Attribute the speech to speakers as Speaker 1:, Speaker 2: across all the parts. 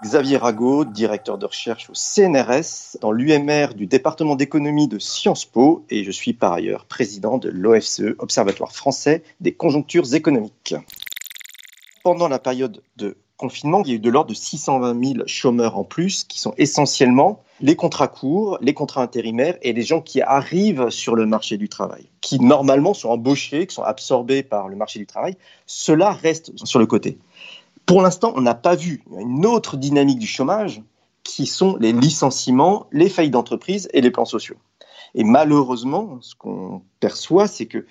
Speaker 1: Xavier Rago, directeur de recherche au CNRS, dans l'UMR du département d'économie de Sciences Po, et je suis par ailleurs président de l'OFCE, Observatoire français des conjonctures économiques. Pendant la période de confinement, il y a eu de l'ordre de 620 000 chômeurs en plus, qui sont essentiellement les contrats courts, les contrats intérimaires et les gens qui arrivent sur le marché du travail, qui normalement sont embauchés, qui sont absorbés par le marché du travail. Cela reste sur le côté. Pour l'instant, on n'a pas vu une autre dynamique du chômage qui sont les licenciements, les faillites d'entreprise et les plans sociaux. Et malheureusement, ce qu'on perçoit, c'est que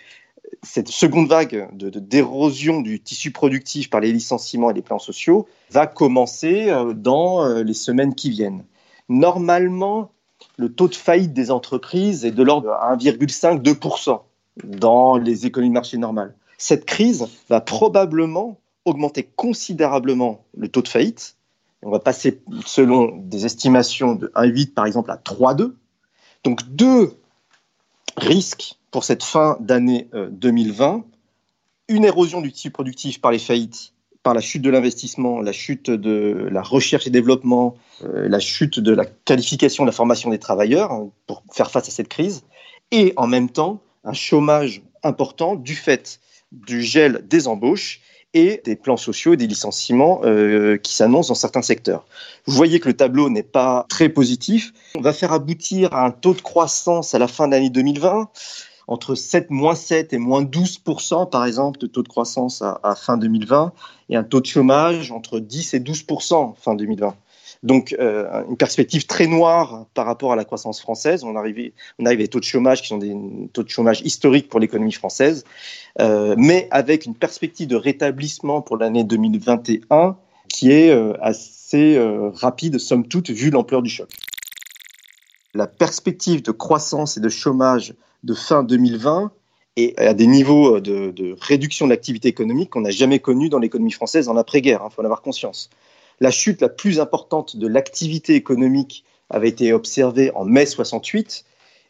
Speaker 1: cette seconde vague de, d'érosion du tissu productif par les licenciements et les plans sociaux va commencer euh, dans euh, les semaines qui viennent. Normalement, le taux de faillite des entreprises est de l'ordre de 1,5-2% dans les économies de marché normales. Cette crise va probablement augmenter considérablement le taux de faillite. On va passer, selon des estimations, de 1,8 par exemple à 3,2. Donc deux risques pour cette fin d'année 2020. Euh, Une érosion du tissu productif par les faillites, par la chute de l'investissement, la chute de la recherche et développement, euh, la chute de la qualification, de la formation des travailleurs hein, pour faire face à cette crise. Et en même temps, un chômage important du fait du gel des embauches et des plans sociaux et des licenciements euh, qui s'annoncent dans certains secteurs. Vous voyez que le tableau n'est pas très positif. On va faire aboutir à un taux de croissance à la fin de l'année 2020 entre 7, moins 7 et moins 12 par exemple de taux de croissance à, à, fin 2020 et un taux de chômage entre 10 et 12% fin 2020. Donc, euh, une perspective très noire par rapport à la croissance française. On arrive, à des taux de chômage qui sont des taux de chômage historiques pour l'économie française, euh, mais avec une perspective de rétablissement pour l'année 2021 qui est euh, assez rapide, somme toute, vu l'ampleur du choc. La perspective de croissance et de chômage de fin 2020 est à des niveaux de, de réduction de l'activité économique qu'on n'a jamais connus dans l'économie française en après-guerre. Il hein, faut en avoir conscience. La chute la plus importante de l'activité économique avait été observée en mai 68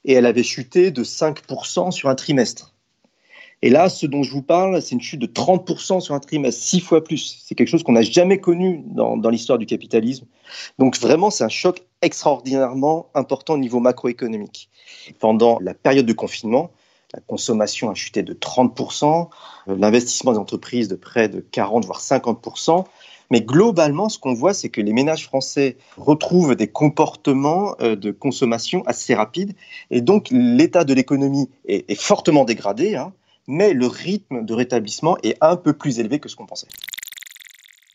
Speaker 1: et elle avait chuté de 5% sur un trimestre. Et là, ce dont je vous parle, c'est une chute de 30% sur un trimestre, six fois plus. C'est quelque chose qu'on n'a jamais connu dans, dans l'histoire du capitalisme. Donc vraiment, c'est un choc extraordinairement important au niveau macroéconomique. Pendant la période de confinement, la consommation a chuté de 30%, l'investissement des entreprises de près de 40 voire 50%, mais globalement, ce qu'on voit, c'est que les ménages français retrouvent des comportements euh, de consommation assez rapides. Et donc, l'état de l'économie est, fortement dégradé, hein, mais le rythme de rétablissement est un peu plus élevé que ce qu'on pensait.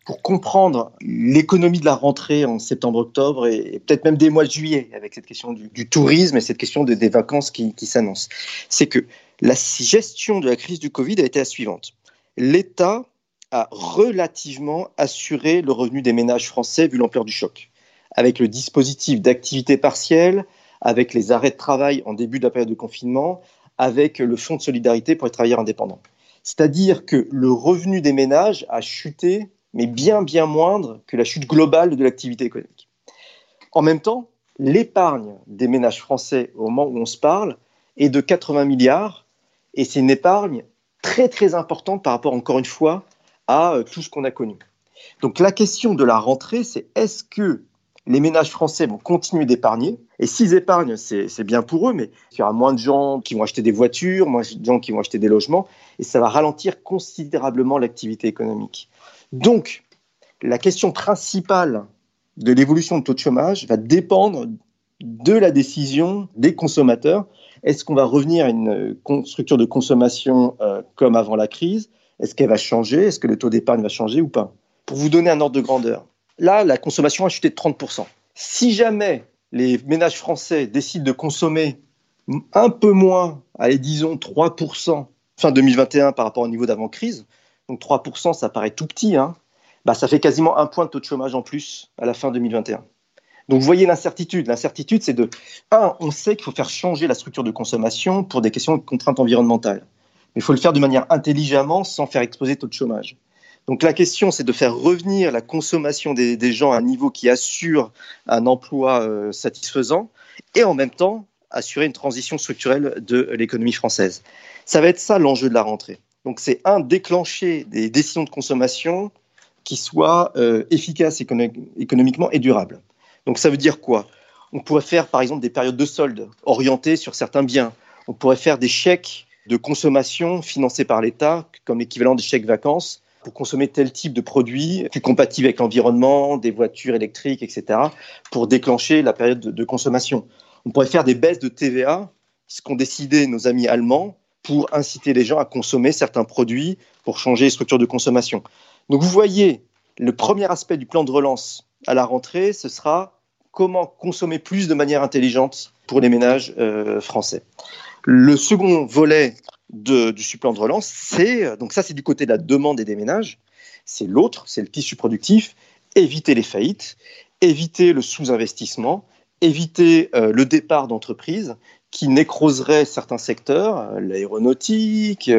Speaker 1: Pour comprendre l'économie de la rentrée en septembre-octobre et, peut-être même des mois de juillet, avec cette question du, tourisme et cette question des vacances qui, qui s'annoncent, c'est que la gestion de la crise du Covid a été la suivante. L'État a relativement assuré le revenu des ménages français vu l'ampleur du choc. Avec le dispositif d'activité partielle, avec les arrêts de travail en début de la période de confinement, avec le fonds de solidarité pour les travailleurs indépendants. C'est-à-dire que le revenu des ménages a chuté, mais bien, bien moindre que la chute globale de l'activité économique. En même temps, l'épargne des ménages français au moment où on se parle est de 80 milliards, et c'est une épargne très, très importante par rapport, encore une fois, à euh, tout ce qu'on a connu. Donc la question de la rentrée, c'est est-ce que les ménages français vont continuer d'épargner? Et s'ils épargnent, c'est bien pour eux, mais il y aura moins de gens qui vont acheter des voitures, moins de gens qui vont acheter des logements, et ça va ralentir considérablement l'activité économique. Donc, la question principale de l'évolution du taux de chômage va dépendre de la décision des consommateurs. Est-ce qu'on va revenir à une structure de consommation euh, comme avant la crise? Est-ce qu'elle va changer Est-ce que le taux d'épargne va changer ou pas? Pour vous donner un ordre de grandeur, là, la consommation a chuté de 30%. Si jamais les ménages français décident de consommer un peu moins, allez, disons 3% fin 2021 par rapport au niveau d'avant-crise, donc 3%, ça paraît tout petit, hein, bah, ça fait quasiment un point de taux de chômage en plus à la fin 2021. Donc vous voyez l'incertitude. L'incertitude, c'est de, un, on sait qu'il faut faire changer la structure de consommation pour des questions de contraintes environnementales. Mais il faut le faire de manière intelligemment sans faire exploser taux de chômage. Donc la question, c'est de faire revenir la consommation des, gens à un niveau qui assure un emploi euh, satisfaisant et en même temps assurer une transition structurelle de l'économie française. Ça va être ça l'enjeu de la rentrée. Donc c'est un, déclencher des décisions de consommation qui soit euh, efficace économiquement et durable. Donc ça veut dire quoi? On pourrait faire par exemple des périodes de soldes orientées sur certains biens. On pourrait faire des chèques de consommation financés par l'État, comme l'équivalent des chèques vacances, pour consommer tel type de produit plus compatible avec l'environnement, des voitures électriques, etc., pour déclencher la période de, consommation. On pourrait faire des baisses de TVA, ce qu'ont décidé nos amis allemands, pour inciter les gens à consommer certains produits pour changer les structures de consommation. Donc vous voyez, le premier aspect du plan de relance à la rentrée, ce sera comment consommer plus de manière intelligente pour les ménages euh, français. Le second volet du plan de relance, c'est donc ça c'est du côté de la demande et des ménages, c'est l'autre, c'est le tissu productif, éviter les faillites, éviter le sous-investissement, éviter euh, le départ d'entreprises qui nécroseraient certains secteurs, euh, l'aéronautique,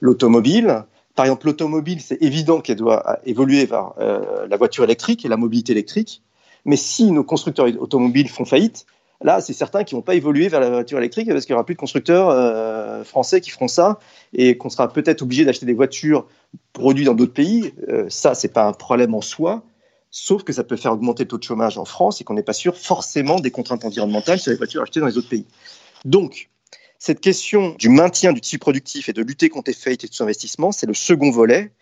Speaker 1: l'automobile, par exemple, l'automobile, c'est évident qu'elle doit évoluer vers euh, la voiture électrique et la mobilité électrique. Mais si nos constructeurs automobiles font faillite, là, c'est certain qu'ils ne vont pas évoluer vers la voiture électrique parce qu'il n'y aura plus de constructeurs euh, français qui feront ça et qu'on sera peut-être obligé d'acheter des voitures produites dans d'autres pays. Euh, ça, ce n'est pas un problème en soi, sauf que ça peut faire augmenter le taux de chômage en France et qu'on n'est pas sûr forcément des contraintes environnementales sur les voitures achetées dans les autres pays. Donc, cette question du maintien du tissu productif et de lutter contre les faillites et tout investissement, c'est le second volet.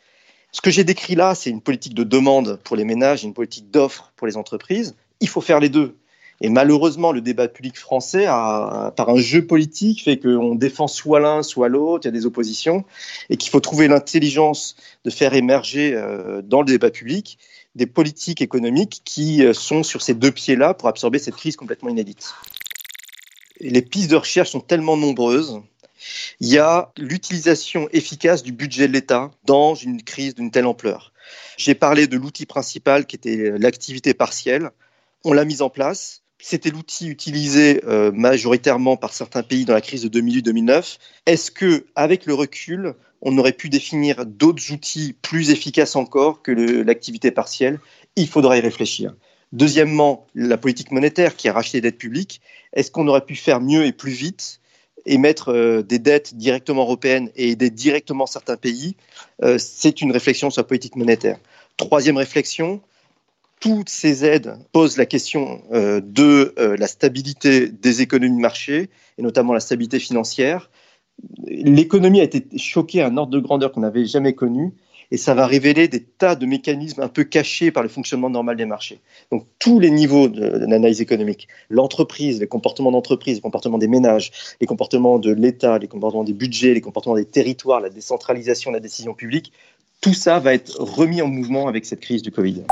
Speaker 1: Ce que j'ai décrit là, c'est une politique de demande pour les ménages et une politique d'offre pour les entreprises. Il faut faire les deux. Et malheureusement, le débat public français, a, par un jeu politique, fait qu'on défend soit l'un, soit l'autre, il y a des oppositions, et qu'il faut trouver l'intelligence de faire émerger euh, dans le débat public des politiques économiques qui euh, sont sur ces deux pieds-là pour absorber cette crise complètement inédite les pistes de recherche sont tellement nombreuses. Il y a l'utilisation efficace du budget de l'État dans une crise d'une telle ampleur. J'ai parlé de l'outil principal qui était l'activité partielle. On l'a mise en place. C'était l'outil utilisé euh, majoritairement par certains pays dans la crise de 2008-2009. Est-ce que, avec le recul, on aurait pu définir d'autres outils plus efficaces encore que l'activité partielle? Il faudra y réfléchir. Deuxièmement, la politique monétaire qui a racheté des dettes publiques. Est-ce qu'on aurait pu faire mieux et plus vite émettre euh, des dettes directement européennes et aider directement certains pays? Euh, C'est une réflexion sur la politique monétaire. Troisième réflexion, toutes ces aides posent la question euh, de la stabilité des économies de marché et notamment la stabilité financière. L'économie a été choquée à un ordre de grandeur qu'on n'avait jamais connu et ça va révéler des tas de mécanismes un peu cachés par le fonctionnement normal des marchés. Donc tous les niveaux de, l'analyse économique, l'entreprise, les comportements d'entreprise, les comportements des ménages, les comportements de l'État, les comportements des budgets, les comportements des territoires, la décentralisation de la décision publique, tout ça va être remis en mouvement avec cette crise du Covid.